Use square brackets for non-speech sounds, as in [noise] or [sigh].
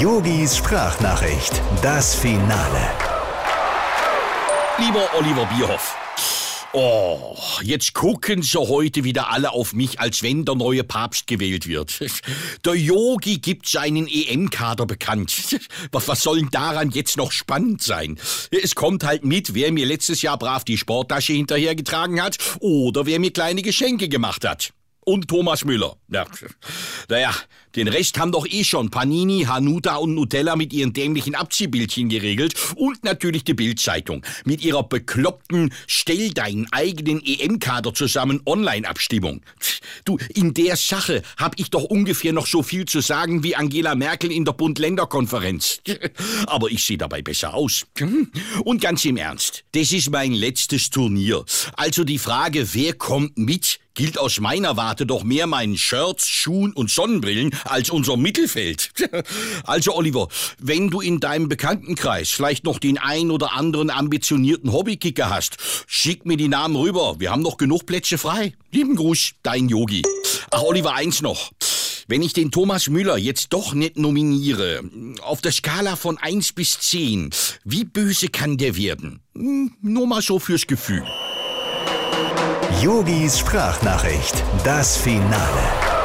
Yogis Sprachnachricht, das Finale. Lieber Oliver Bierhoff. Oh, jetzt gucken sie heute wieder alle auf mich, als wenn der neue Papst gewählt wird. [laughs] Der Yogi gibt seinen EM-Kader bekannt. [laughs] Was, was soll denn daran jetzt noch spannend sein? Es kommt halt mit, wer mir letztes Jahr brav die Sporttasche hinterhergetragen hat oder wer mir kleine Geschenke gemacht hat und Thomas Müller. Ja. Naja, den Rest haben doch eh schon Panini, Hanuta und Nutella mit ihren dämlichen Abziehbildchen geregelt und natürlich die Bildzeitung mit ihrer bekloppten Stell deinen eigenen EM-Kader zusammen Online-Abstimmung. Du, in der Sache hab ich doch ungefähr noch so viel zu sagen wie Angela Merkel in der Bund-Länder-Konferenz. Aber ich sehe dabei besser aus. Und ganz im Ernst, das ist mein letztes Turnier. Also die Frage, wer kommt mit, gilt aus meiner Warte doch mehr meinen Shirts, Schuhen und Sonnenbrillen als unser Mittelfeld. [laughs] Also Oliver, wenn du in deinem Bekanntenkreis vielleicht noch den ein oder anderen ambitionierten Hobbykicker hast, schick mir die Namen rüber. Wir haben noch genug Plätze frei. Lieben Gruß, dein Yogi. Ach Oliver, eins noch. Wenn ich den Thomas Müller jetzt doch nicht nominiere, auf der Skala von 1 bis 10, wie böse kann der werden? Hm, nur mal so fürs Gefühl. Yogis Sprachnachricht, das Finale.